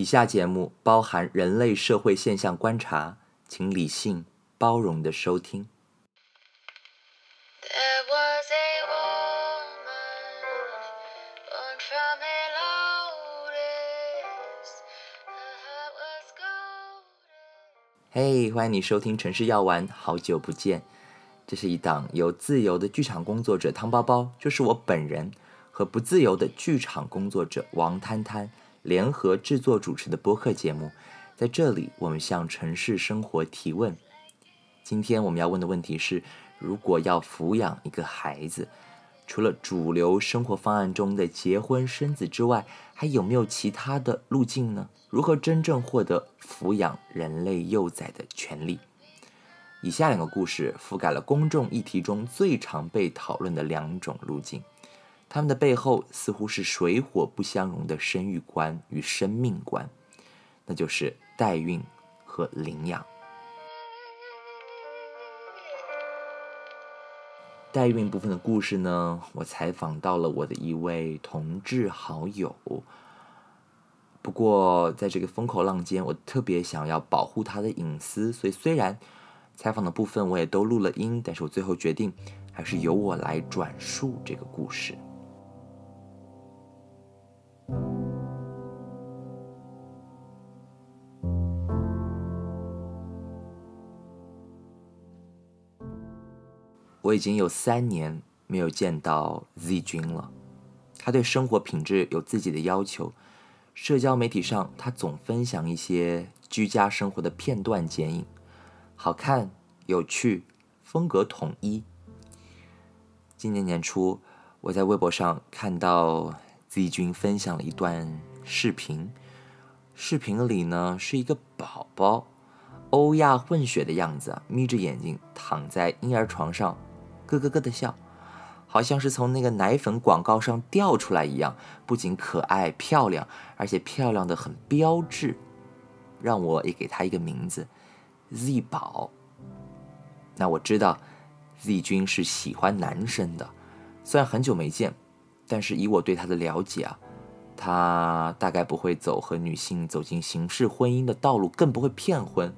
以下节目包含人类社会现象观察，请理性、包容的收听。嘿欢迎你收听《城市药丸》，好久不见。这是一档由自由的剧场工作者汤包包，就是我本人和不自由的剧场工作者王摊摊联合制作主持的播客节目。在这里，我们向城市生活提问。今天我们要问的问题是：如果要抚养一个孩子，除了主流生活方案中的结婚生子之外，还有没有其他的路径呢？如何真正获得抚养人类幼崽的权利？以下两个故事覆盖了公众议题中最常被讨论的两种路径，他们的背后似乎是水火不相容的生育观与生命观，那就是代孕和领养。代孕部分的故事呢，我采访到了我的一位同志好友。不过，在这个风口浪尖，我特别想要保护他的隐私，所以虽然采访的部分我也都录了音，但是我最后决定还是由我来转述这个故事。我已经有三年没有见到 Z 君了。他对生活品质有自己的要求，社交媒体上他总分享一些居家生活的片段剪影，好看、有趣，风格统一。今年年初，我在微博上看到 Z 君分享了一段视频，视频里呢是一个宝宝，欧亚混血的样子，眯着眼睛躺在婴儿床上，咯咯咯的笑，好像是从那个奶粉广告上掉出来一样，不仅可爱漂亮，而且漂亮的很标致，让我也给他一个名字，Z 宝。那我知道 Z 君是喜欢男生的，虽然很久没见，但是以我对他的了解啊，他大概不会走和女性走进形式婚姻的道路，更不会骗婚。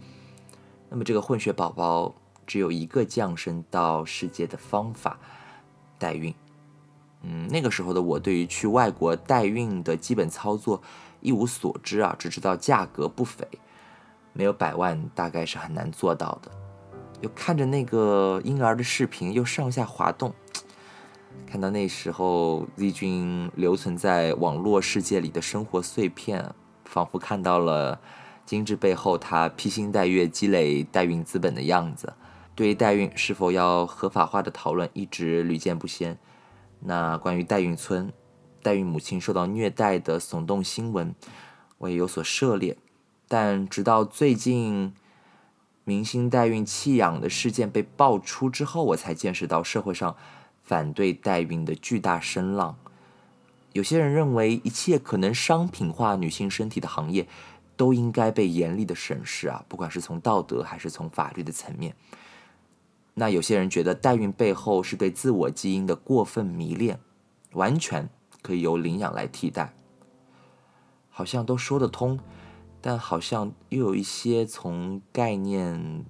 那么这个混血宝宝只有一个降生到世界的方法，代孕。嗯，那个时候的我对于去外国代孕的基本操作一无所知啊，只知道价格不菲，没有百万大概是很难做到的。又看着那个婴儿的视频，又上下滑动，看到那时候 Z 君留存在网络世界里的生活碎片，仿佛看到了精致背后他披星戴月积累代孕资本的样子。对于代孕是否要合法化的讨论一直屡见不鲜。那关于代孕村、代孕母亲受到虐待的耸动新闻，我也有所涉猎。但直到最近，明星代孕弃养的事件被爆出之后，我才见识到社会上反对代孕的巨大声浪。有些人认为，一切可能商品化女性身体的行业，都应该被严厉的审视啊，不管是从道德还是从法律的层面。那有些人觉得代孕背后是对自我基因的过分迷恋，完全可以由领养来替代，好像都说得通，但好像又有一些从概念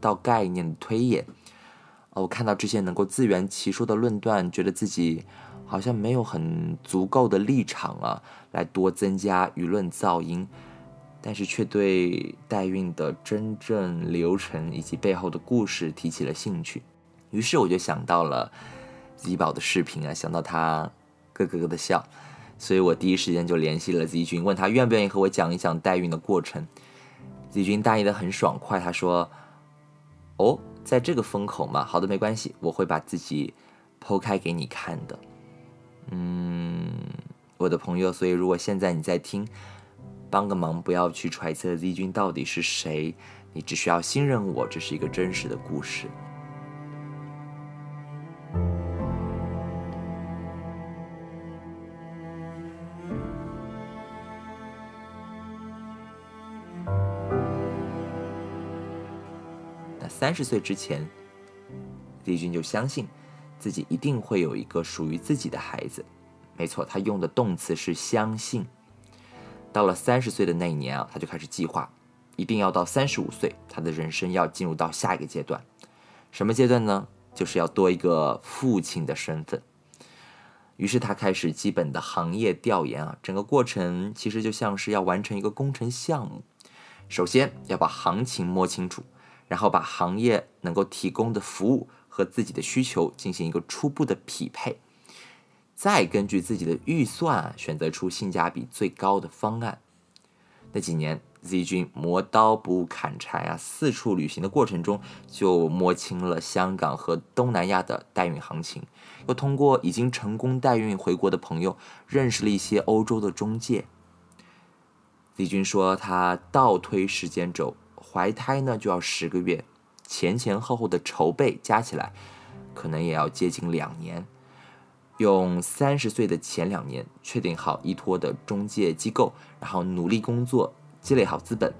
到概念的推演。哦，我看到这些能够自圆其说的论断，觉得自己好像没有很足够的立场啊，来多增加舆论噪音。但是却对代孕的真正流程以及背后的故事提起了兴趣，于是我就想到了 Z 宝的视频啊，想到他咯咯咯的笑，所以我第一时间就联系了 Z 君，问他愿不愿意和我讲一讲代孕的过程。Z 君答应的很爽快，他说：“哦，在这个风口嘛，好的，没关系，我会把自己剖开给你看的。”嗯，我的朋友，所以如果现在你在听。帮个忙，不要去揣测 Z 君到底是谁，你只需要信任我，这是一个真实的故事。三十岁之前丽君就相信自己一定会有一个属于自己的孩子。没错，他用的动词是相信。到了三十岁的那一年啊，他就开始计划，一定要到三十五岁，他的人生要进入到下一个阶段。什么阶段呢？就是要多一个父亲的身份。于是他开始基本的行业调研啊，整个过程其实就像是要完成一个工程项目。首先要把行情摸清楚，然后把行业能够提供的服务和自己的需求进行一个初步的匹配，再根据自己的预算选择出性价比最高的方案。那几年，Z 君磨刀不误砍柴啊，四处旅行的过程中就摸清了香港和东南亚的代孕行情，又通过已经成功代孕回国的朋友，认识了一些欧洲的中介。李军说，他倒推时间轴，怀胎呢就要十个月，前前后后的筹备加起来，可能也要接近两年。用三十岁的前两年确定好依托的中介机构，然后努力工作，积累好资本，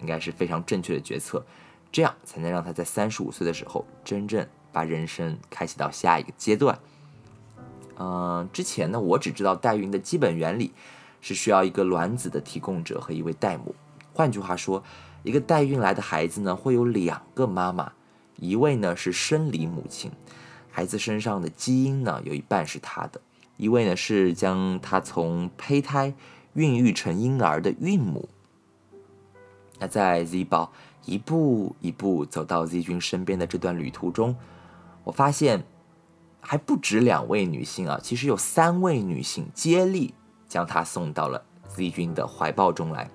应该是非常正确的决策。这样才能让他在三十五岁的时候，真正把人生开启到下一个阶段。嗯，之前呢，我只知道代孕的基本原理。是需要一个卵子的提供者和一位代母。换句话说，一个代孕来的孩子呢，会有两个妈妈，一位呢是生理母亲，孩子身上的基因呢有一半是她的；一位呢是将他从胚胎孕育成婴儿的孕母。那在 Z 宝一步一步走到 Z 君身边的这段旅途中，我发现还不止两位女性啊，其实有三位女性接力。将他送到了 Z 君的怀抱中来。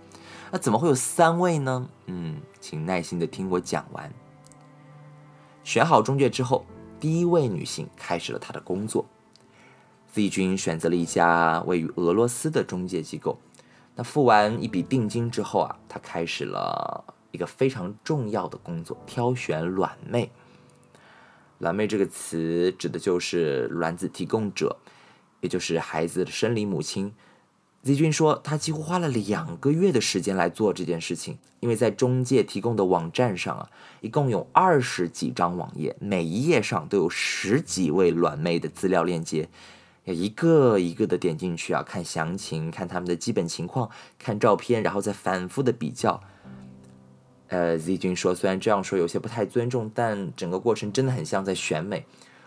那怎么会有三位呢？嗯，请耐心的听我讲完。选好中介之后，第一位女性开始了她的工作。Z 君选择了一家位于俄罗斯的中介机构。那付完一笔定金之后啊，她开始了一个非常重要的工作——挑选卵妹。卵妹这个词指的就是卵子提供者。也就是孩子的生理母亲，Z 君说，他几乎花了两个月的时间来做这件事情，因为在中介提供的网站上啊，一共有二十几张网页，每一页上都有十几位软妹的资料链接，要一个一个的点进去啊，看详情，看他们的基本情况，看照片，然后再反复的比较。呃，Z 君说，虽然这样说有些不太尊重，但整个过程真的很像在选美，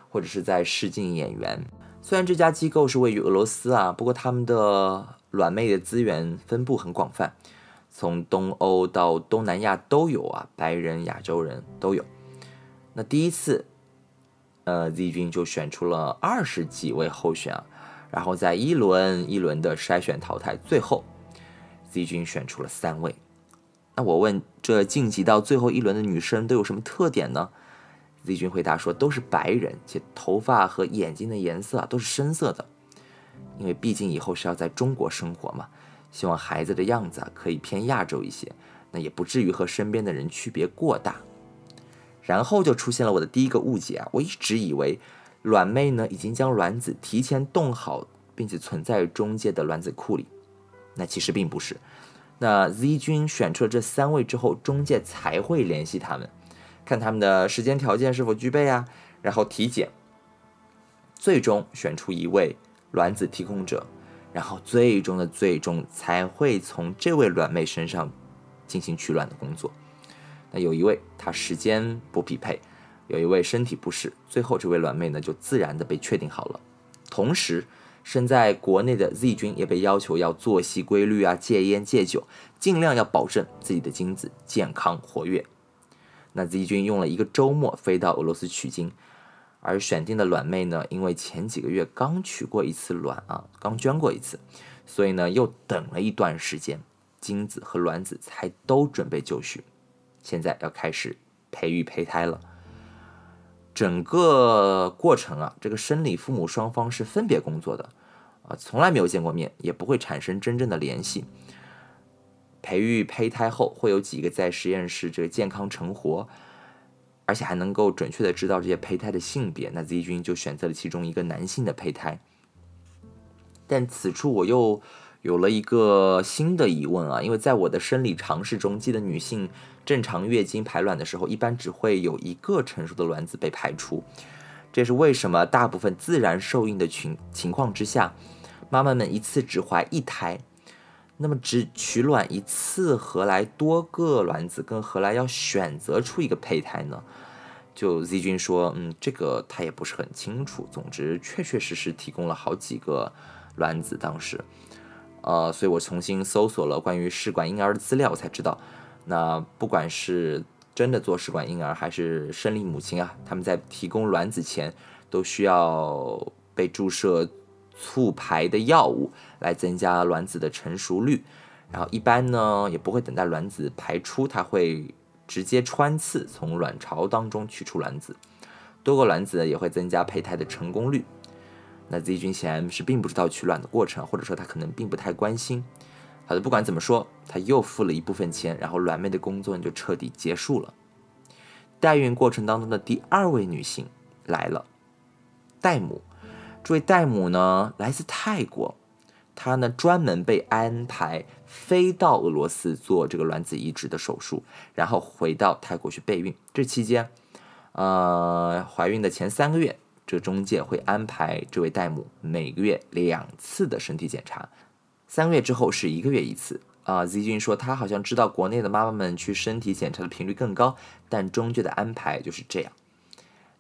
或者是在试镜演员。虽然这家机构是位于俄罗斯啊，不过他们的软妹的资源分布很广泛，从东欧到东南亚都有啊，白人、亚洲人都有。那第一次，呃，Z 君就选出了二十几位候选啊，然后在一轮一轮的筛选淘汰，最后 Z 君选出了三位。那我问，这晋级到最后一轮的女生都有什么特点呢？Z 君回答说：“都是白人，且头发和眼睛的颜色啊都是深色的，因为毕竟以后是要在中国生活嘛，希望孩子的样子啊可以偏亚洲一些，那也不至于和身边的人区别过大。”然后就出现了我的第一个误解啊，我一直以为卵妹呢已经将卵子提前冻好，并且存在中介的卵子库里，那其实并不是。那 Z 君选出了这三位之后，中介才会联系他们。看他们的时间条件是否具备啊，然后体检，最终选出一位卵子提供者，然后最终的最终才会从这位卵妹身上进行取卵的工作。那有一位她时间不匹配，有一位身体不适，最后这位卵妹呢就自然的被确定好了。同时，身在国内的 Z 君也被要求要作息规律啊，戒烟戒酒，尽量要保证自己的精子健康活跃。那 Z 君用了一个周末飞到俄罗斯取精，而选定的卵妹呢，因为前几个月刚取过一次卵啊，刚捐过一次，所以呢又等了一段时间，精子和卵子才都准备就绪，现在要开始培育胚胎了。整个过程啊，这个生理父母双方是分别工作的啊，从来没有见过面，也不会产生真正的联系。培育胚胎后，会有几个在实验室这个健康成活，而且还能够准确的知道这些胚胎的性别。那 Z 君就选择了其中一个男性的胚胎。但此处我又有了一个新的疑问啊，因为在我的生理常识中，记得女性正常月经排卵的时候，一般只会有一个成熟的卵子被排出。这是为什么大部分自然受孕的群情况之下，妈妈们一次只怀一胎。那么只取卵一次，何来多个卵子？更何来要选择出一个胚胎呢？就 Z 君说，嗯，这个他也不是很清楚。总之，确确实实提供了好几个卵子，当时，呃，所以我重新搜索了关于试管婴儿的资料，我才知道，那不管是真的做试管婴儿，还是生理母亲啊，他们在提供卵子前，都需要被注射促排的药物来增加卵子的成熟率，然后一般呢也不会等待卵子排出，它会。直接穿刺从卵巢当中取出卵子，多个卵子也会增加胚胎的成功率。那 Z 君显然是并不知道取卵的过程，或者说他可能并不太关心。好的，不管怎么说，他又付了一部分钱，然后卵妹的工作就彻底结束了。代孕过程当中的第二位女性来了，戴姆。这位戴姆呢，来自泰国。他呢专门被安排飞到俄罗斯做这个卵子移植的手术，然后回到泰国去备孕。这期间，呃，怀孕的前三个月，这中介会安排这位戴姆每个月两次的身体检查，三个月之后是一个月一次。啊，Z 君说他好像知道国内的妈妈们去身体检查的频率更高，但中介的安排就是这样。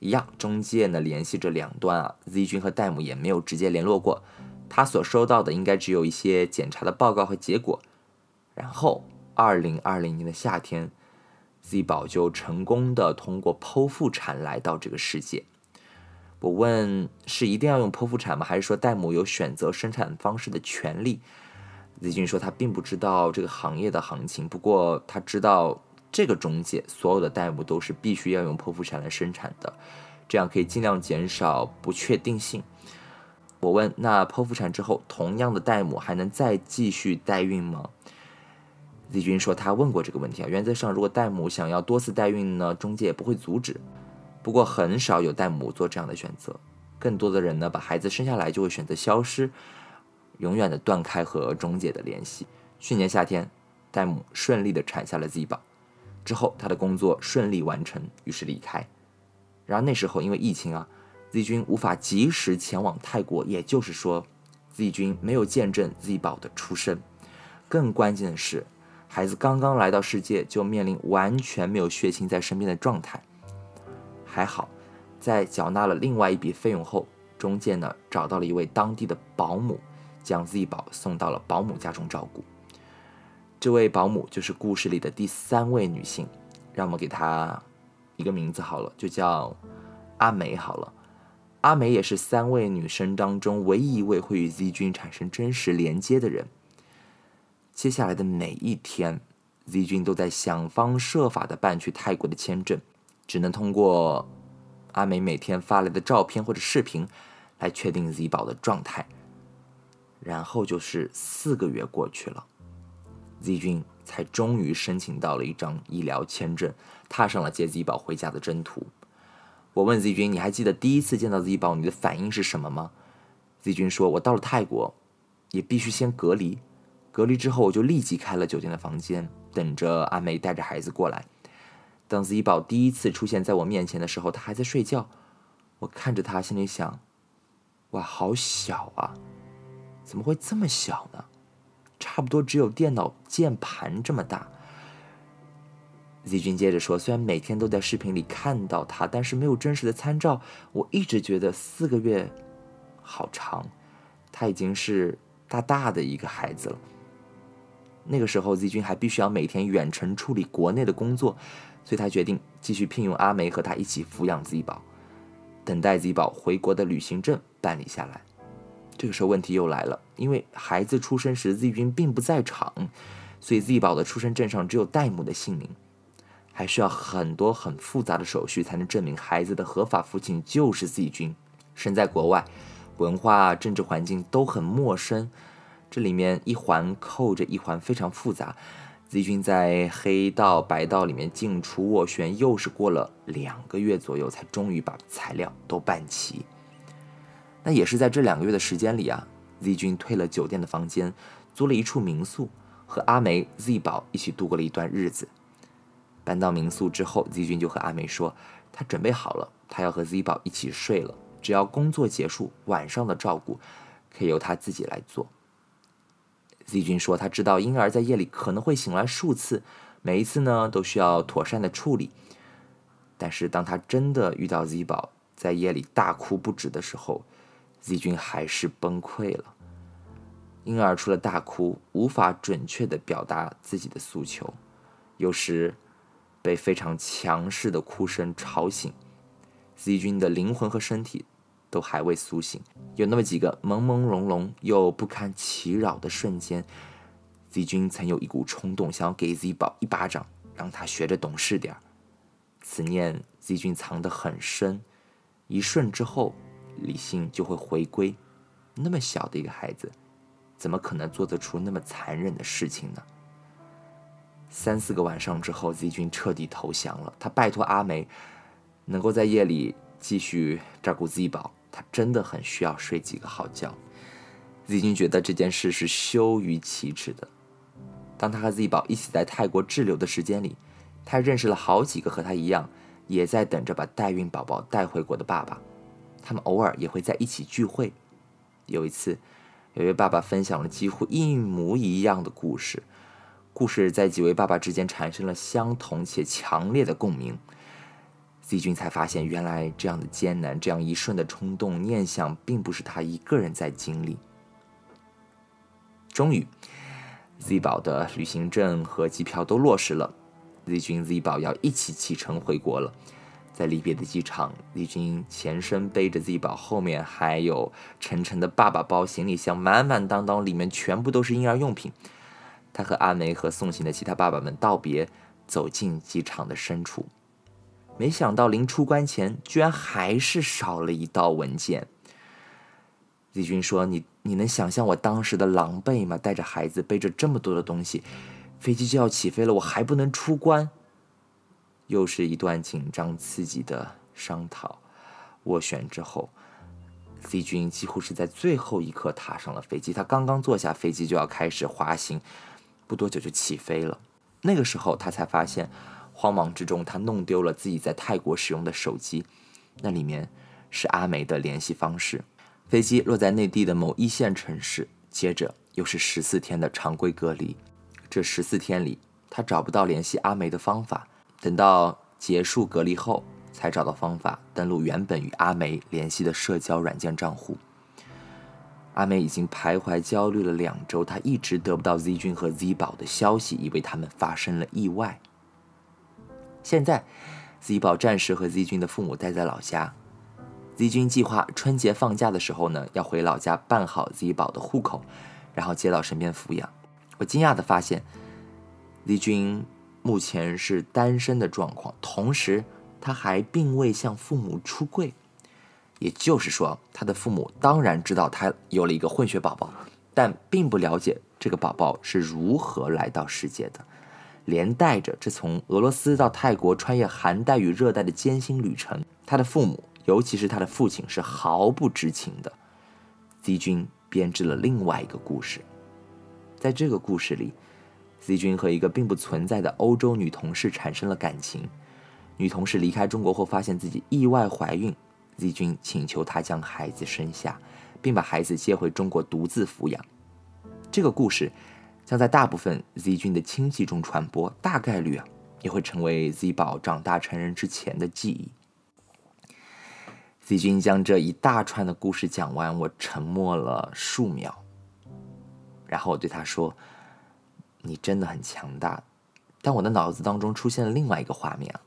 一样，中介呢联系这两端啊，Z 君和戴姆也没有直接联络过。他所收到的应该只有一些检查的报告和结果，然后，二零二零年的夏天，Z 宝就成功的通过剖腹产来到这个世界。我问是一定要用剖腹产吗？还是说戴姆有选择生产方式的权利？Z 君说他并不知道这个行业的行情，不过他知道这个中介所有的代母都是必须要用剖腹产来生产的，这样可以尽量减少不确定性。我问：那剖腹产之后，同样的代母还能再继续代孕吗？Z 君说他问过这个问题啊。原则上，如果代母想要多次代孕呢，中介也不会阻止。不过很少有代母做这样的选择，更多的人呢，把孩子生下来就会选择消失，永远的断开和中介的联系。去年夏天，代母顺利的产下了 Z 宝，之后他的工作顺利完成，于是离开。然而那时候因为疫情啊。Z 君无法及时前往泰国，也就是说，Z 君没有见证 Z 宝的出生。更关键的是，孩子刚刚来到世界就面临完全没有血亲在身边的状态。还好，在缴纳了另外一笔费用后，中介呢找到了一位当地的保姆，将 Z 宝送到了保姆家中照顾。这位保姆就是故事里的第三位女性，让我们给她一个名字好了，就叫阿梅好了。阿梅也是三位女生当中唯一一位会与 Z 君产生真实连接的人。接下来的每一天，Z 君都在想方设法的办去泰国的签证，只能通过阿梅每天发来的照片或者视频来确定 Z 宝的状态。然后就是四个月过去了，Z 君才终于申请到了一张医疗签证，踏上了接 Z 宝回家的征途。我问 Z 君：“你还记得第一次见到 Z 宝，你的反应是什么吗？”Z 君说：“我到了泰国，也必须先隔离。隔离之后，我就立即开了酒店的房间，等着阿梅带着孩子过来。当 Z 宝第一次出现在我面前的时候，他还在睡觉。我看着他，心里想：哇，好小啊！怎么会这么小呢？差不多只有电脑键盘这么大。” Z 君接着说：“虽然每天都在视频里看到他，但是没有真实的参照。我一直觉得四个月好长，他已经是大大的一个孩子了。那个时候，Z 君还必须要每天远程处理国内的工作，所以他决定继续聘用阿梅和他一起抚养 Z 宝，等待 Z 宝回国的旅行证办理下来。这个时候问题又来了，因为孩子出生时 Z 君并不在场，所以 Z 宝的出生证上只有代母的姓名。”还需要很多很复杂的手续才能证明孩子的合法父亲就是 Z 君。身在国外，文化、政治环境都很陌生，这里面一环扣着一环，非常复杂。Z 君在黑道白道里面进出斡旋，又是过了两个月左右，才终于把材料都办齐。那也是在这两个月的时间里啊，Z 君退了酒店的房间，租了一处民宿，和阿梅、Z 宝一起度过了一段日子。搬到民宿之后，Z 君就和阿梅说，他准备好了，他要和 Z 宝一起睡了。只要工作结束，晚上的照顾可以由他自己来做。Z 君说他知道婴儿在夜里可能会醒来数次，每一次呢都需要妥善的处理。但是当他真的遇到 Z 宝在夜里大哭不止的时候，Z 君还是崩溃了。婴儿除了大哭，无法准确的表达自己的诉求，有时被非常强势的哭声吵醒。Z 君的灵魂和身体都还未苏醒，有那么几个朦朦胧胧又不堪其扰的瞬间，Z 君曾有一股冲动，想要给 Z 宝一巴掌，让他学着懂事点儿。此念 Z 君藏得很深，一瞬之后，理性就会回归。那么小的一个孩子，怎么可能做得出那么残忍的事情呢？三四个晚上之后，Z 君彻底投降了。他拜托阿梅，能够在夜里继续照顾 Z 宝，他真的很需要睡几个好觉。Z 君觉得这件事是羞于启齿的。当他和 Z 宝一起在泰国滞留的时间里，他认识了好几个和他一样，也在等着把代孕宝宝带回国的爸爸。他们偶尔也会在一起聚会。有一次，有位爸爸分享了几乎一模一样的故事，故事在几位爸爸之间产生了相同且强烈的共鸣。Z 君才发现，原来这样的艰难，这样一瞬的冲动念想，并不是他一个人在经历。终于，Z 宝的旅行证和机票都落实了，Z 君、Z 宝要一起启程回国了。在离别的机场，Z 君前身背着 Z 宝，后面还有晨晨的爸爸包行李箱，满满当当，里面全部都是婴儿用品。他和阿梅和送行的其他爸爸们道别，走进机场的深处。没想到临出关前，居然还是少了一道文件。Z 君说：“你你能想象我当时的狼狈吗？带着孩子，背着这么多的东西，飞机就要起飞了，我还不能出关。”又是一段紧张刺激的商讨。斡旋之后，C 君几乎是在最后一刻踏上了飞机。他刚刚坐下，飞机就要开始滑行，不多久就起飞了。那个时候，他才发现，慌忙之中他弄丢了自己在泰国使用的手机，那里面是阿梅的联系方式。飞机落在内地的某一线城市，接着又是十四天的常规隔离。这十四天里，他找不到联系阿梅的方法。等到结束隔离后，才找到方法登录原本与阿梅联系的社交软件账户。阿梅已经徘徊焦虑了两周，她一直得不到 Z 君和 Z 宝的消息，以为他们发生了意外。现在，Z 宝暂时和 Z 君的父母待在老家。Z 君计划春节放假的时候呢，要回老家办好 Z 宝的户口，然后接到身边抚养。我惊讶地发现，Z 君。目前是单身的状况，同时他还并未向父母出柜，也就是说，他的父母当然知道他有了一个混血宝宝，但并不了解这个宝宝是如何来到世界的，连带着这从俄罗斯到泰国穿越寒带与热带的艰辛旅程，他的父母，尤其是他的父亲，是毫不知情的。Z 君编织了另外一个故事，在这个故事里。Z 君和一个并不存在的欧洲女同事产生了感情。女同事离开中国后，发现自己意外怀孕。Z 君请求她将孩子生下，并把孩子接回中国独自抚养。这个故事将在大部分 Z 君的亲戚中传播，大概率啊也会成为 Z 宝长大成人之前的记忆。Z 君将这一大串的故事讲完，我沉默了数秒，然后我对他说。你真的很强大，但我的脑子当中出现了另外一个画面啊，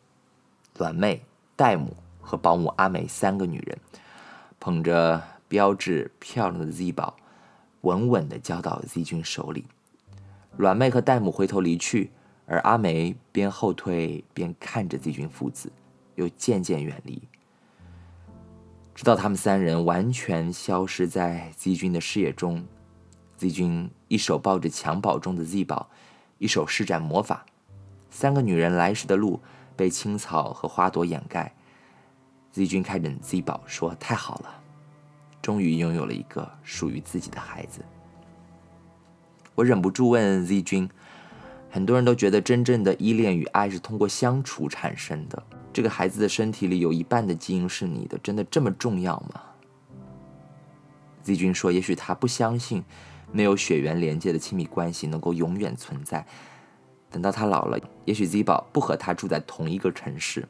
卵妹、戴姆和保姆阿美三个女人，捧着标致漂亮的 Z 宝，稳稳的交到 Z 君手里。卵妹和戴姆回头离去，而阿梅边后退边看着 Z 君父子，又渐渐远离，直到他们三人完全消失在 Z 君的视野中。Z 君一手抱着襁褓中的 Z 宝，一手施展魔法，三个女人来时的路被青草和花朵掩盖。Z 君看着 Z 宝说：“太好了，终于拥有了一个属于自己的孩子。”我忍不住问 Z 君：“很多人都觉得真正的依恋与爱是通过相处产生的，这个孩子的身体里有一半的基因是你的，真的这么重要吗？”Z 君说：“也许他不相信。”没有血缘连接的亲密关系能够永远存在。等到他老了，也许 Z 宝不和他住在同一个城市，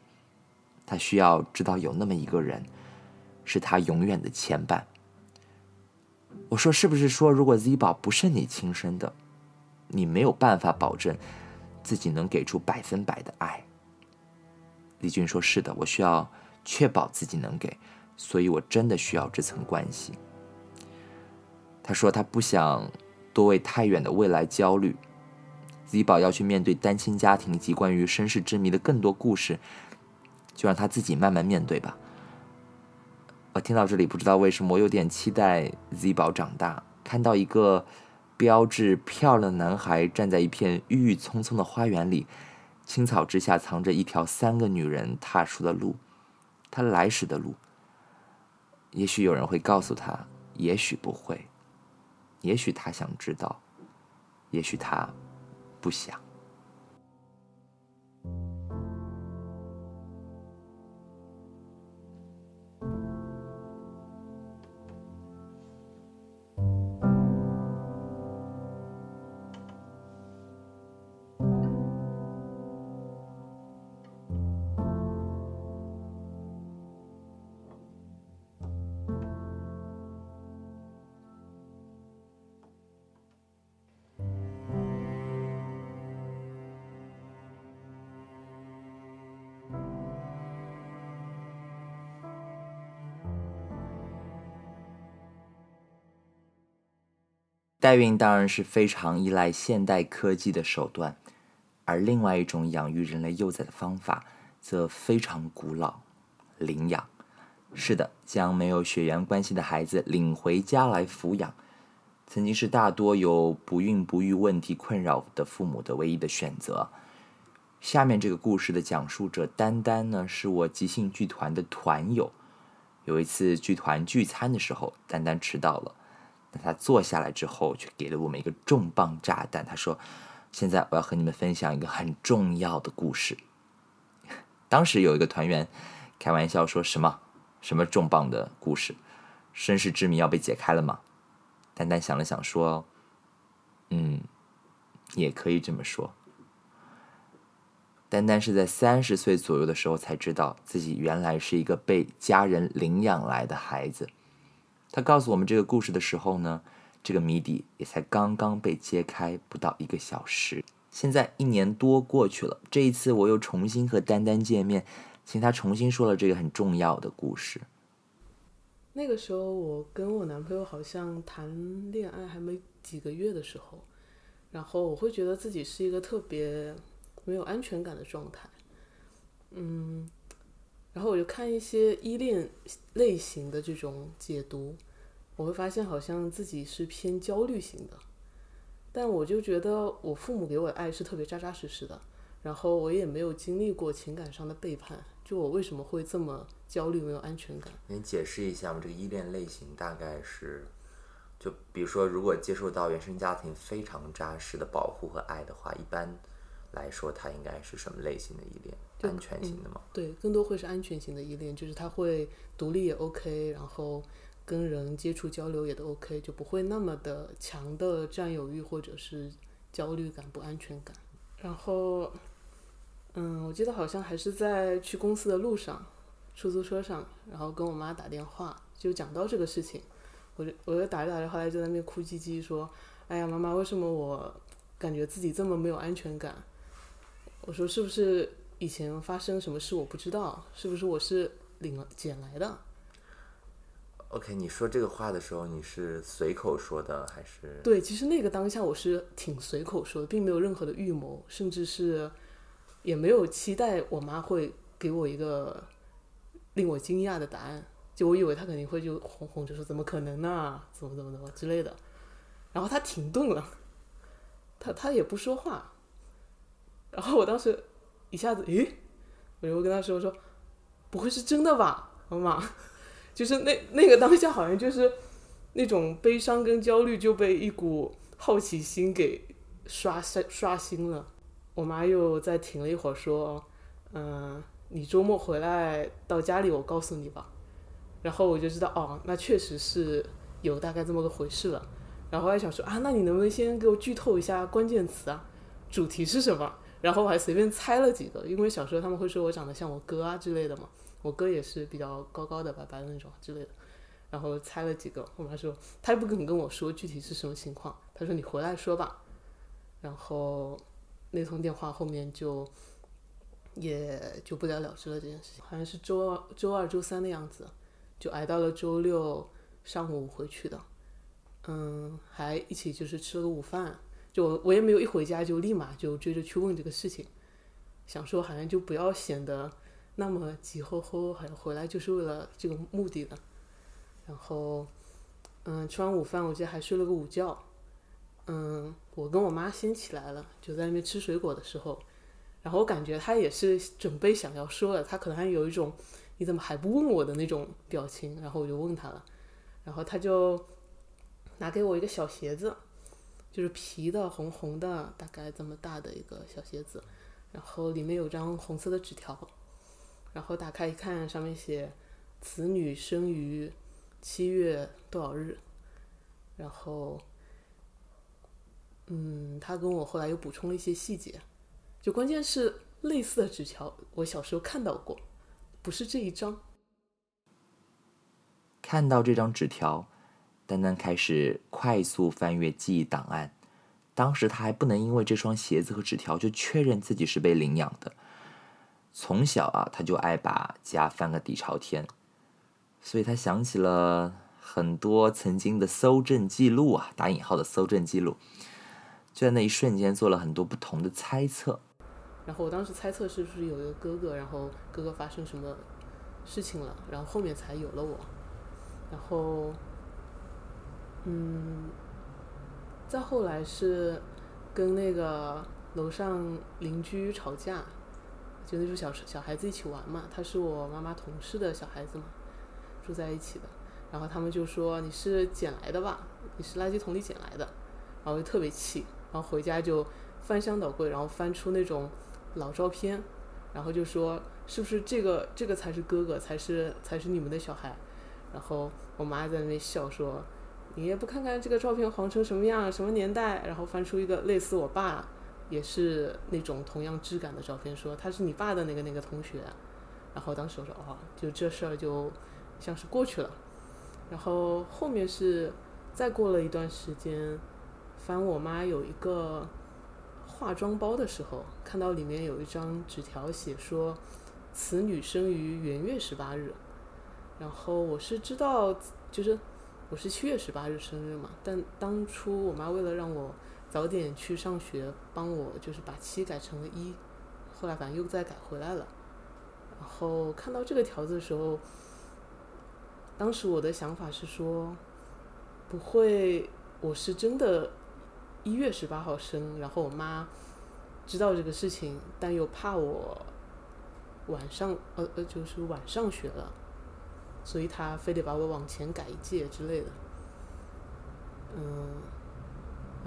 他需要知道有那么一个人，是他永远的牵绊。我说是不是说，如果 Z 宝不是你亲生的，你没有办法保证自己能给出百分百的爱？李俊说：“是的，我需要确保自己能给，所以我真的需要这层关系。”他说他不想多为太远的未来焦虑。Z 宝要去面对单亲家庭及关于身世之谜的更多故事，就让他自己慢慢面对吧。我听到这里，不知道为什么我有点期待 Z 宝长大，看到一个标致漂亮的男孩站在一片郁郁葱葱的花园里，青草之下藏着一条三个女人踏出的路，他来时的路。也许有人会告诉他，也许不会，也许他想知道，也许他。不想。代孕当然是非常依赖现代科技的手段，而另外一种养育人类幼崽的方法则非常古老——领养。是的，将没有血缘关系的孩子领回家来抚养，曾经是大多有不孕不育问题困扰的父母的唯一的选择。下面这个故事的讲述者丹丹呢，是我即兴剧团的团友。有一次剧团聚餐的时候，丹丹迟到了。但他坐下来之后，却给了我们一个重磅炸弹。他说：“现在我要和你们分享一个很重要的故事。”当时有一个团员开玩笑说：“什么？什么重磅的故事？身世之谜要被解开了吗？”丹丹想了想说：“嗯，也可以这么说。”丹丹是在三十岁左右的时候才知道自己原来是一个被家人领养来的孩子。他告诉我们这个故事的时候呢，这个谜底也才刚刚被揭开不到一个小时。现在一年多过去了，这一次我又重新和丹丹见面，请他重新说了这个很重要的故事。那个时候我跟我男朋友好像谈恋爱还没几个月的时候，然后我会觉得自己是一个特别没有安全感的状态，嗯，然后我就看一些依恋类型的这种解读。我会发现好像自己是偏焦虑型的，但我就觉得我父母给我的爱是特别扎扎实实的，然后我也没有经历过情感上的背叛，就我为什么会这么焦虑没有安全感？你解释一下吗？这个依恋类型大概是，就比如说，如果接受到原生家庭非常扎实的保护和爱的话，一般来说，它应该是什么类型的依恋？安全型的吗？对，更多会是安全型的依恋，就是他会独立也 OK，然后。跟人接触交流也都 OK，就不会那么的强的占有欲或者是焦虑感、不安全感。然后，嗯，我记得好像还是在去公司的路上，出租车上，然后跟我妈打电话，就讲到这个事情。我就我就打着打着，后来就在那边哭唧唧说：“哎呀，妈妈，为什么我感觉自己这么没有安全感？”我说：“是不是以前发生什么事我不知道？是不是我是领了捡来的？” OK，你说这个话的时候，你是随口说的还是？对，其实那个当下我是挺随口说的，并没有任何的预谋，甚至是也没有期待我妈会给我一个令我惊讶的答案。就我以为她肯定会就哄哄着说怎么可能呢？怎么怎么怎么之类的。然后她停顿了，她她也不说话。然后我当时一下子，诶，我就跟她说说，不会是真的吧，妈妈？就是那那个当下，好像就是那种悲伤跟焦虑就被一股好奇心给刷刷刷新了。我妈又再停了一会儿，说：“嗯，你周末回来到家里，我告诉你吧。”然后我就知道，哦，那确实是有大概这么个回事了。然后还想说啊，那你能不能先给我剧透一下关键词啊，主题是什么？然后我还随便猜了几个，因为小时候他们会说我长得像我哥啊之类的嘛，我哥也是比较高高的、白白的那种之类的。然后猜了几个，我妈说她也不肯跟我说具体是什么情况，她说你回来说吧。然后那通电话后面就也就不了了之了这件事情，好像是周二、周二、周三的样子，就挨到了周六上午回去的。嗯，还一起就是吃了个午饭，就我我也没有一回家就立马就追着去问这个事情，想说好像就不要显得那么急吼吼，好像回来就是为了这个目的的。然后，嗯，吃完午饭我记得还睡了个午觉。嗯，我跟我妈先起来了，就在那边吃水果的时候，然后我感觉她也是准备想要说了，她可能还有一种你怎么还不问我的那种表情，然后我就问她了，然后她就拿给我一个小鞋子，就是皮的红红的，大概这么大的一个小鞋子，然后里面有张红色的纸条，然后打开一看，上面写“此女生于七月多少日”，然后。嗯，他跟我后来又补充了一些细节，就关键是类似的纸条，我小时候看到过，不是这一张。看到这张纸条，丹丹开始快速翻阅记忆档案。当时他还不能因为这双鞋子和纸条就确认自己是被领养的。从小啊，他就爱把家翻个底朝天，所以他想起了很多曾经的搜证记录啊，打引号的搜证记录，就在那一瞬间做了很多不同的猜测。然后我当时猜测是不是有一个哥哥，然后哥哥发生什么事情了，然后后面才有了我。然后，嗯，再后来是跟那个楼上邻居吵架，就那时候小小孩子一起玩嘛，他是我妈妈同事的小孩子嘛，住在一起的。然后他们就说你是捡来的吧？你是垃圾桶里捡来的。然后我就特别气，然后回家就翻箱倒柜，然后翻出那种老照片，然后就说是不是这个这个才是哥哥，才是才是你们的小孩。然后我妈在那边笑说：“你也不看看这个照片黄成什么样，什么年代？”然后翻出一个类似我爸，也是那种同样质感的照片，说他是你爸的那个那个同学。然后当时我说：“哦，就这事儿就像是过去了。”然后后面是再过了一段时间，翻我妈有一个化妆包的时候，看到里面有一张纸条，写说：“此女生于元月十八日。”然后我是知道，就是我是七月十八日生日嘛，但当初我妈为了让我早点去上学，帮我就是把七改成了一，后来反正又再改回来了。然后看到这个条子的时候，当时我的想法是说，不会我是真的一月十八号生，然后我妈知道这个事情，但又怕我晚上呃呃就是晚上学了。所以她非得把我往前改一届之类的，嗯，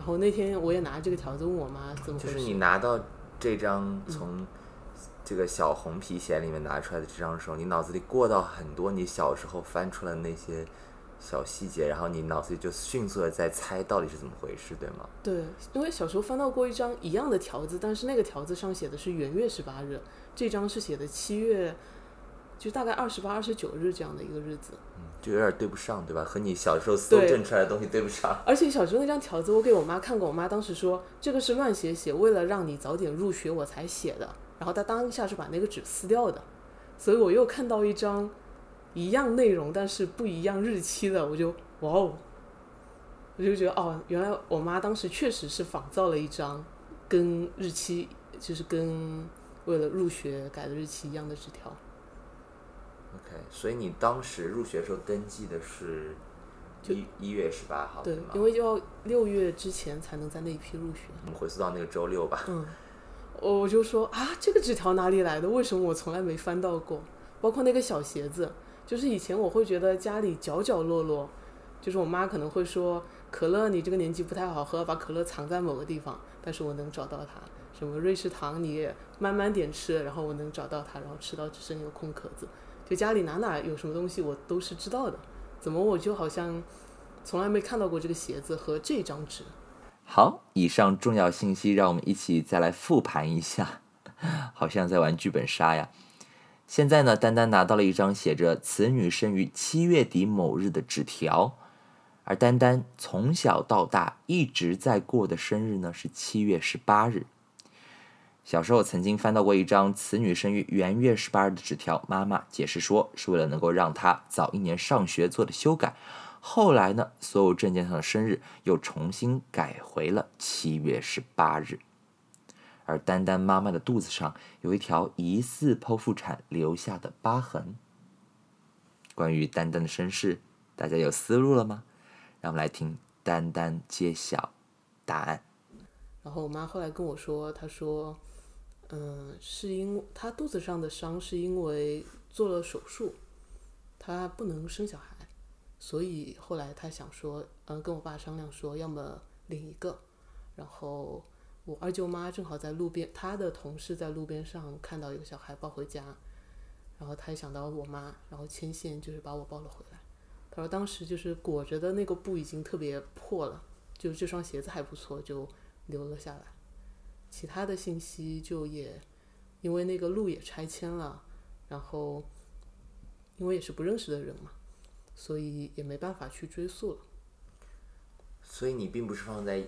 然后那天我也拿这个条子问我妈怎么回事，就是你拿到这张从这个小红皮鞋里面拿出来的这张时候，你脑子里过到很多你小时候翻出来的那些小细节，然后你脑子里就迅速的在猜到底是怎么回事，对吗？对，因为小时候翻到过一张一样的条子，但是那个条子上写的是元月十八日，这张是写的七月，就大概二十八、二十九日这样的一个日子。就有点对不上，对吧？和你小时候搜证出来的东西对不上。而且小时候那张条子我给我妈看过，我妈当时说这个是乱写写，为了让你早点入学我才写的。然后她当下是把那个纸撕掉的，所以我又看到一张一样内容但是不一样日期的，我就哇哦，我就觉得哦，原来我妈当时确实是仿造了一张跟日期就是跟为了入学改的日期一样的纸条。OK，所以你当时入学的时候登记的是就一一月十八号，对吗，因为要六月之前才能在那一批入学。我们回溯到那个周六吧。嗯，我就说啊，这个纸条哪里来的？为什么我从来没翻到过？包括那个小鞋子，就是以前我会觉得家里角角落落，就是我妈可能会说，可乐你这个年纪不太好喝，把可乐藏在某个地方，但是我能找到它。什么瑞士糖你也慢慢点吃，然后我能找到它，然后吃到只剩一个空壳子。就家里哪哪有什么东西我都是知道的，怎么我就好像从来没看到过这个鞋子和这张纸。好，以上重要信息，让我们一起再来复盘一下，好像在玩剧本杀呀。现在呢，丹丹拿到了一张写着“此女生于七月底某日”的纸条，而丹丹从小到大一直在过的生日呢是七月十八日。小时候曾经翻到过一张“此女生于元月十八日”的纸条，妈妈解释说是为了能够让她早一年上学做的修改。后来呢，所有证件上的生日又重新改回了七月十八日，而丹丹妈妈的肚子上有一条疑似剖腹产留下的疤痕。关于丹丹的身世，大家有思路了吗？让我们来听丹丹揭晓答案。然后我妈后来跟我说，她说，嗯，是因她肚子上的伤是因为做了手术，她不能生小孩，所以后来她想说，嗯，跟我爸商量说，要么领一个，然后我二舅妈正好在路边，她的同事在路边上看到一个小孩抱回家，然后她也想到我妈，然后牵线就是把我抱了回来。她说当时就是裹着的那个布已经特别破了，就这双鞋子还不错，就留了下来。其他的信息就也因为那个路也拆迁了，然后因为也是不认识的人嘛，所以也没办法去追溯了。所以你并不是放在，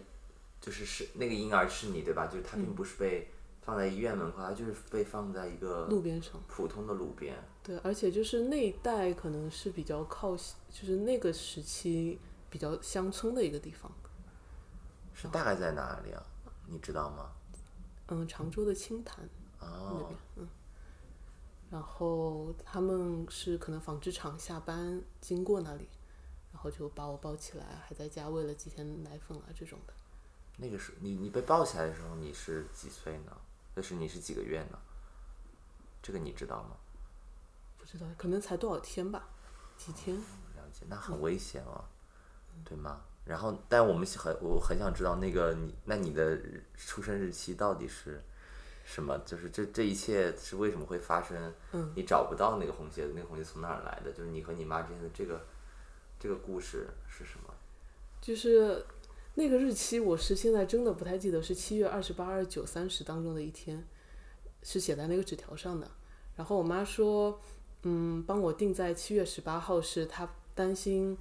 就是是那个婴儿是你对吧？就是他并不是被放在医院门口，他就是被放在一个路边上，普通的路边。对，而且就是那一带可能是比较靠，就是那个时期比较乡村的一个地方。是大概在哪里啊？你知道吗？嗯，常州的青潭那哦边，，嗯。然后他们是可能纺织厂下班经过那里，然后就把我抱起来，还在家喂了几天奶粉啊这种的。那个时候你你被抱起来的时候你是几岁呢？那是你是几个月呢？这个你知道吗？不知道，可能才多少天吧，几天。了解，那很危险哦，对吗？然后，但我们很我很想知道那个你，那你的出生日期到底是什么？就是这这一切是为什么会发生？嗯，你找不到那个红鞋子，那个红鞋从哪儿来的？就是你和你妈之间的这个这个故事是什么？就是那个日期，我是现在真的不太记得，是七月二十八、二十九、三十当中的一天，是写在那个纸条上的。然后我妈说，嗯，帮我定在七月十八号，是她担心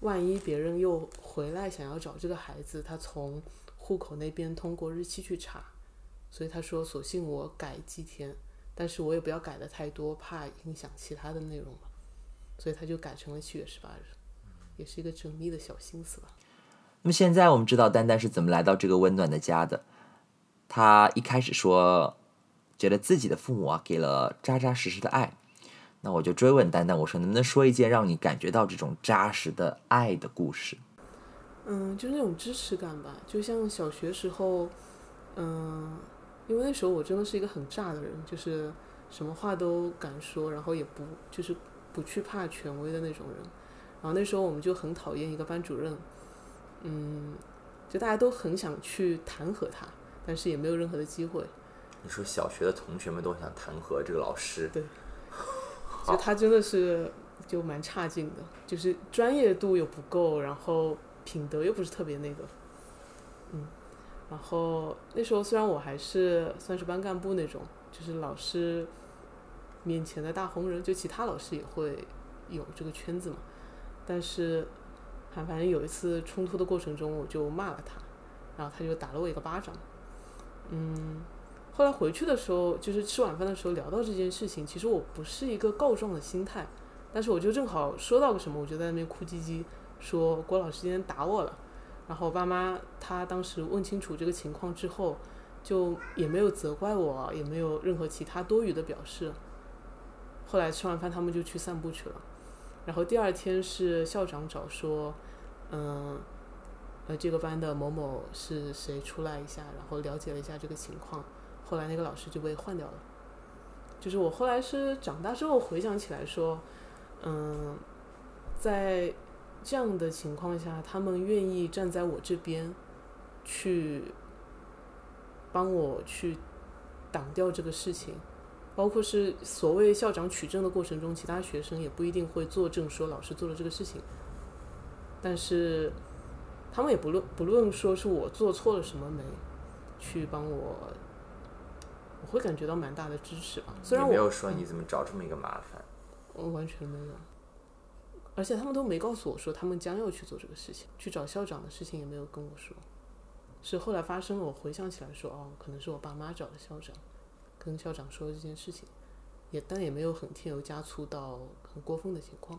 万一别人又回来想要找这个孩子，他从户口那边通过日期去查，所以他说，索性我改几天，但是我也不要改的太多，怕影响其他的内容嘛，所以他就改成了七月十八日，也是一个缜密的小心思吧。那么现在我们知道丹丹是怎么来到这个温暖的家的。她一开始说，觉得自己的父母啊给了扎扎实实的爱。那我就追问丹丹，我说能不能说一件让你感觉到这种扎实的爱的故事？嗯，就是那种支持感吧，就像小学时候，嗯，因为那时候我真的是一个很炸的人，就是什么话都敢说，然后也不就是不去怕权威的那种人。然后那时候我们就很讨厌一个班主任，嗯，就大家都很想去弹劾他，但是也没有任何的机会。你说小学的同学们都想弹劾这个老师，就他真的是就蛮差劲的，就是专业度又不够，然后品德又不是特别那个，嗯，然后那时候虽然我还是算是班干部那种，就是老师面前的大红人，就其他老师也会有这个圈子嘛，但是还反正有一次冲突的过程中，我就骂了他，然后他就打了我一个巴掌，嗯。后来回去的时候，就是吃晚饭的时候聊到这件事情，其实我不是一个告状的心态，但是我就正好说到个什么，我就在那边哭唧唧，说郭老师今天打我了。然后我爸妈他当时问清楚这个情况之后，就也没有责怪我，也没有任何其他多余的表示。后来吃完饭，他们就去散步去了。然后第二天是校长找说，嗯，呃，这个班的某某是谁出来一下，然后了解了一下这个情况。后来那个老师就被换掉了。就是我后来是长大之后回想起来说，嗯，在这样的情况下，他们愿意站在我这边，去帮我去挡掉这个事情，包括是所谓校长取证的过程中，其他学生也不一定会作证说老师做了这个事情。但是他们也不论不论说是我做错了什么没，去帮我，我会感觉到蛮大的支持吧。虽然我没有说你怎么找这么一个麻烦。我完全没有，而且他们都没告诉我说他们将要去做这个事情，去找校长的事情也没有跟我说，是后来发生了，我回想起来说，哦，可能是我爸妈找的校长，跟校长说了这件事情，也但也没有很添油加醋到很过分的情况。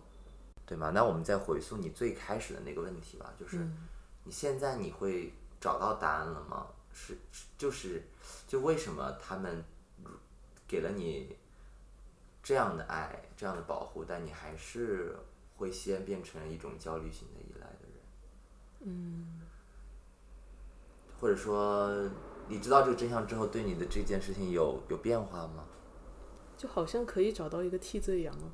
对吗？那我们再回溯你最开始的那个问题吧，就是嗯你现在你会找到答案了吗？是是就是就为什么他们给了你这样的爱、这样的保护，但你还是会先变成一种焦虑型的依赖的人？嗯，或者说你知道这个真相之后，对你的这件事情有有变化吗？就好像可以找到一个替罪羊了。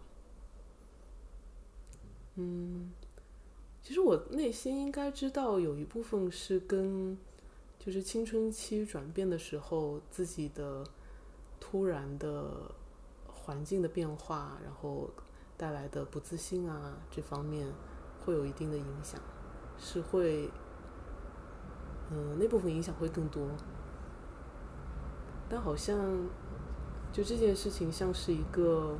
嗯，其实我内心应该知道，有一部分是跟就是青春期转变的时候自己的突然的环境的变化，然后带来的不自信啊这方面会有一定的影响，是会，嗯、那部分影响会更多。但好像就这件事情像是一个，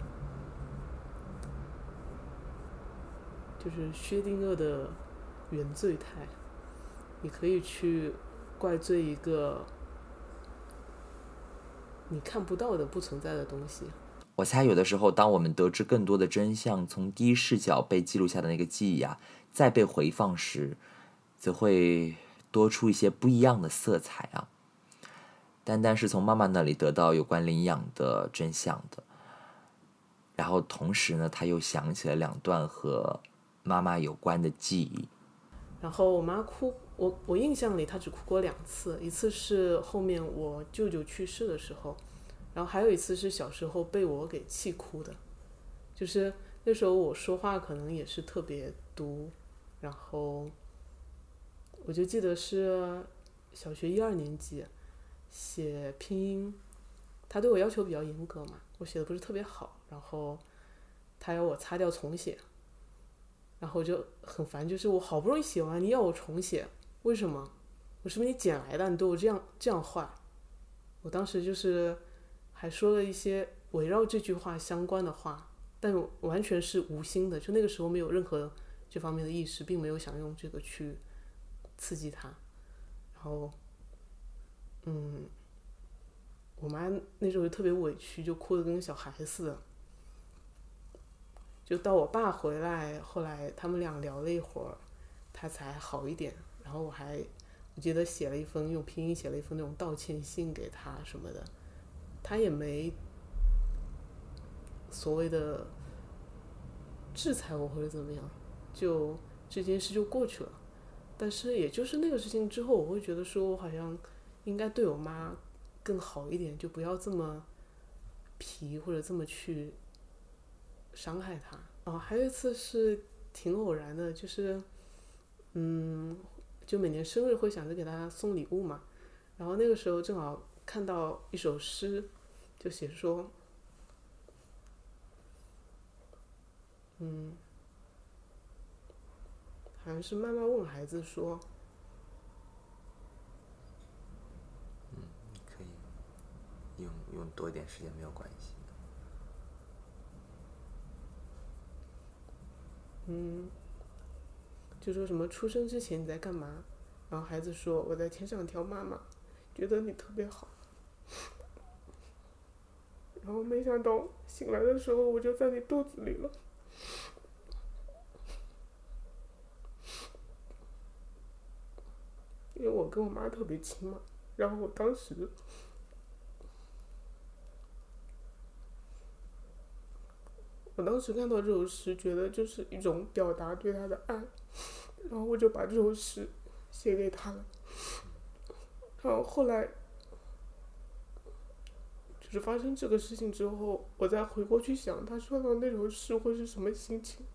就是薛定谔的原罪态，你可以去怪罪一个你看不到的不存在的东西。我猜有的时候，当我们得知更多的真相，从第一视角被记录下的那个记忆啊，再被回放时，则会多出一些不一样的色彩啊。单单是从妈妈那里得到有关领养的真相的，然后同时呢，他又想起了两段和妈妈有关的记忆。然后我妈哭，我我印象里他只哭过两次，一次是后面我舅舅去世的时候，然后还有一次是小时候被我给气哭的，就是那时候我说话可能也是特别毒，然后我就记得是小学一二年级写拼音，他对我要求比较严格嘛，我写的不是特别好，然后他要我擦掉重写。然后我就很烦，就是我好不容易写完，你要我重写，为什么？我是不是你捡来的？你对我这样这样坏？我当时就是还说了一些围绕这句话相关的话，但完全是无心的，就那个时候没有任何这方面的意识，并没有想用这个去刺激他。然后，嗯，我妈那时候就特别委屈，就哭得跟个小孩似的。就到我爸回来，后来他们俩聊了一会儿，他才好一点。然后我还我记得写了一封用拼音写了一封那种道歉信给他什么的，他也没所谓的制裁我或者怎么样，就这件事就过去了。但是也就是那个事情之后，我会觉得说我好像应该对我妈更好一点，就不要这么皮或者这么去伤害他。哦，还有一次是挺偶然的，就是，嗯，就每年生日会想着给他送礼物嘛，然后那个时候正好看到一首诗，就写说，嗯，好像是妈妈问孩子说，嗯可以用用多一点时间没有关系。嗯，就说什么出生之前你在干嘛？然后孩子说我在天上挑妈妈，觉得你特别好。然后没想到醒来的时候我就在你肚子里了。因为我跟我妈特别亲嘛，然后我当时我当时看到这首诗，觉得就是一种表达对他的爱，然后我就把这首诗写给他了。然后后来，就是发生这个事情之后，我再回过去想，他说到那首诗会是什么心情，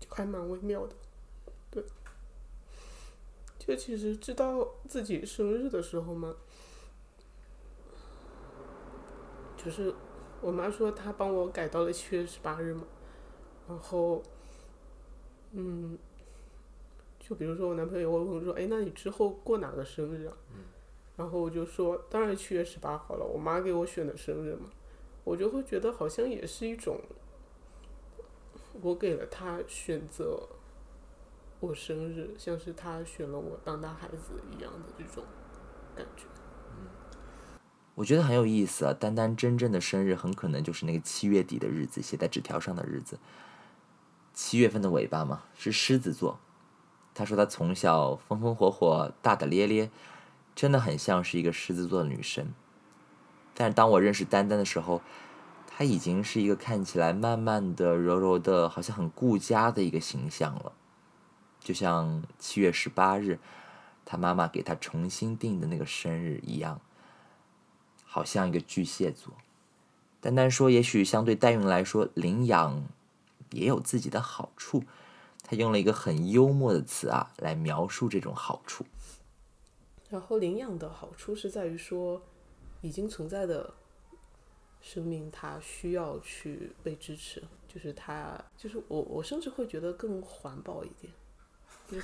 就还蛮微妙的。对，就其实知道自己生日的时候嘛。就是我妈说她帮我改到了七月十八日嘛，然后，嗯，就比如说我男朋友会问我说：“哎，那你之后过哪个生日啊？”然后我就说：“当然七月十八号了，我妈给我选的生日嘛。”我就会觉得好像也是一种，我给了她选择我生日，像是她选了我当她孩子一样的这种感觉。我觉得很有意思啊。丹丹真正的生日很可能就是那个七月底的日子，写在纸条上的日子。七月份的尾巴嘛，是狮子座。她说她从小风风火火、大大咧咧，真的很像是一个狮子座的女生。但是当我认识丹丹的时候，她已经是一个看起来慢慢的、柔柔的，好像很顾家的一个形象了。就像七月十八日，她妈妈给她重新定的那个生日一样。好像一个巨蟹座。丹丹说：“也许相对代孕来说，领养也有自己的好处。”他用了一个很幽默的词啊，来描述这种好处。然后领养的好处是在于说，已经存在的生命它需要去被支持，就是它就是我我甚至会觉得更环保一点。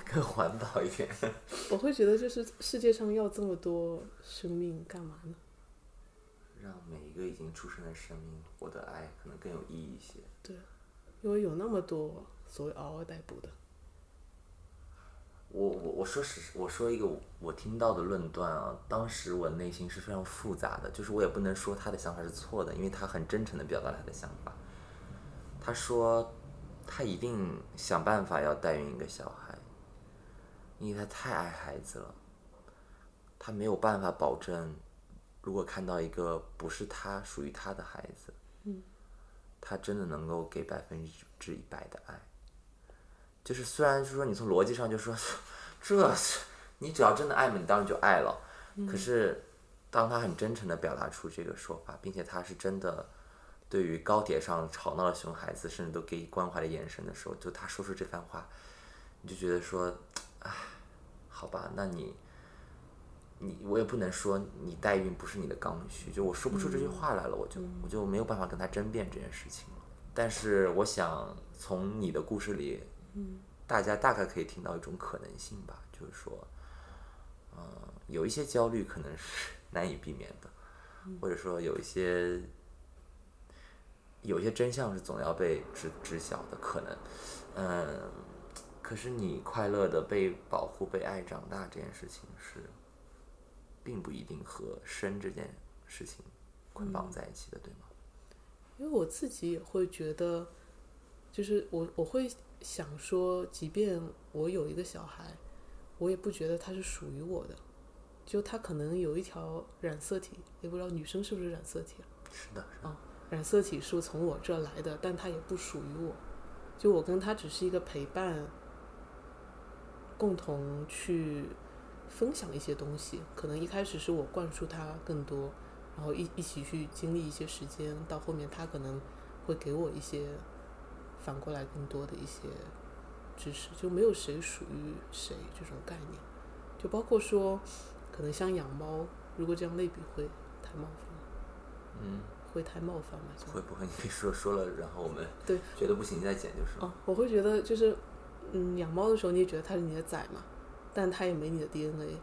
更环保一点。我会觉得就是世界上要这么多生命干嘛呢？让每一个已经出生的生命获得爱，可能更有意义一些。对，因为有那么多所谓嗷嗷待哺的。我我我说实，我说一个我我听到的论断啊，当时我内心是非常复杂的，就是我也不能说他的想法是错的，因为他很真诚的表达了他的想法。他说，他一定想办法要代孕一个小孩，因为他太爱孩子了，他没有办法保证，如果看到一个不是他属于他的孩子，他真的能够给百分之一百的爱。就是虽然就是说你从逻辑上就说，这是你只要真的爱嘛，你当然就爱了。可是当他很真诚的表达出这个说法，并且他是真的对于高铁上吵闹的熊孩子，甚至都给予关怀的眼神的时候，就他说出这番话，你就觉得说，唉，好吧，那你你我也不能说你代孕不是你的刚需，就我说不出这句话来了，我就我就没有办法跟他争辩这件事情了。但是我想从你的故事里。大家大概可以听到一种可能性吧，就是说，嗯、有一些焦虑可能是 难以避免的，或者说有一些有一些真相是总要被知知晓的，可能，嗯，可是你快乐的被保护、被爱长大这件事情是，并不一定和生这件事情捆绑在一起的，对吗？因为我自己也会觉得，就是我我会想说，即便我有一个小孩，我也不觉得他是属于我的，就他可能有一条染色体，也不知道女生是不是染色体啊？是的，是的啊，染色体是从我这儿来的，但它也不属于我，就我跟他只是一个陪伴，共同去分享一些东西。可能一开始是我灌输他更多，然后一一起去经历一些时间，到后面他可能会给我一些反过来更多的一些知识，就没有谁属于谁这种概念。就包括说，可能像养猫，如果这样类比会太冒犯吗？嗯，会太冒犯吗？会不会你说说了，然后我们 对觉得不行，你再剪就是了。哦，我会觉得就是，嗯，养猫的时候你也觉得它是你的崽嘛，但它也没你的 DNA，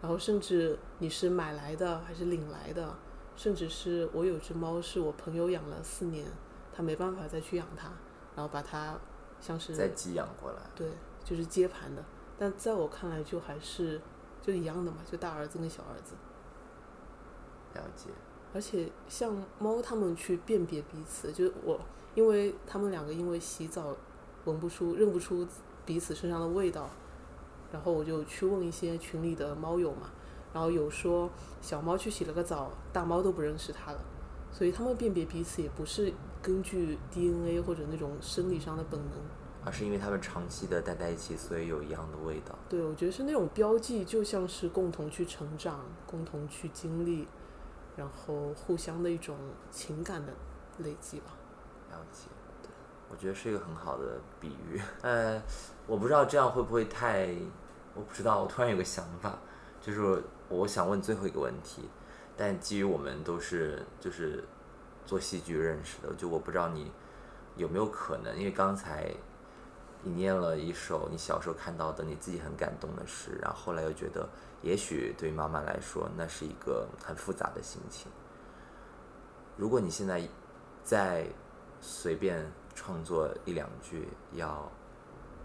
然后甚至你是买来的还是领来的，甚至是我有只猫是我朋友养了四年，他没办法再去养它，然后把它像是再寄养过来。对，就是接盘的，但在我看来就还是就一样的嘛，就大儿子跟小儿子，了解，而且像猫，它们去辨别彼此，就是我，因为它们两个因为洗澡闻不出、认不出彼此身上的味道，然后我就去问一些群里的猫友嘛，然后有说小猫去洗了个澡，大猫都不认识它了，所以它们辨别彼此也不是根据 DNA 或者那种生理上的本能，而是因为他们长期的待在一起，所以有一样的味道。对我觉得是那种标记，就像是共同去成长、共同去经历，然后互相的一种情感的累积吧。了解，对，我觉得是一个很好的比喻。呃，我不知道这样会不会太，我不知道，我突然有个想法，就是我想问最后一个问题，但基于我们都是就是做戏剧认识的，就我不知道你有没有可能？因为刚才你念了一首你小时候看到的你自己很感动的诗，然后后来又觉得，也许对于妈妈来说，那是一个很复杂的心情。如果你现在再随便创作一两句要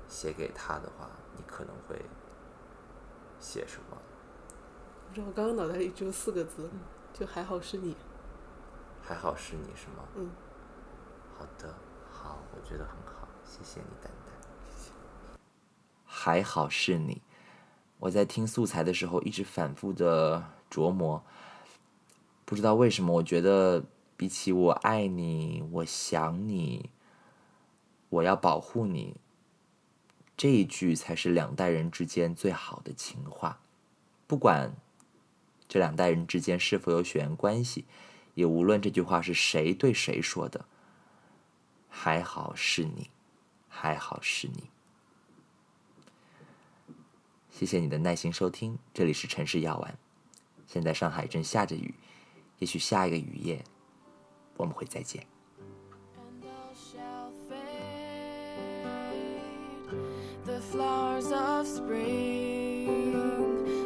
写给他的话，你可能会写什么？不知道我刚刚脑袋里只有四个字，就还好是你。还好是你是吗？嗯，好的，好，我觉得很好，谢谢你，丹丹。还好是你，我在听素材的时候一直反复的琢磨，不知道为什么，我觉得比起我爱你，我想你，我要保护你，这一句才是两代人之间最好的情话，不管这两代人之间是否有血缘关系。也无论这句话是谁对谁说的，还好是你，还好是你。谢谢你的耐心收听，这里是城市药丸。现在上海正下着雨，也许下一个雨夜我们会再见。Flowers of spring,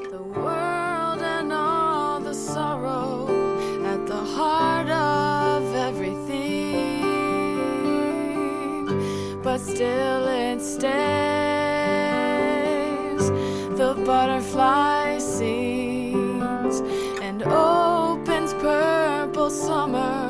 the world and all the sorrow at the heart of everything. But still it stays. The butterfly sings and opens purple summer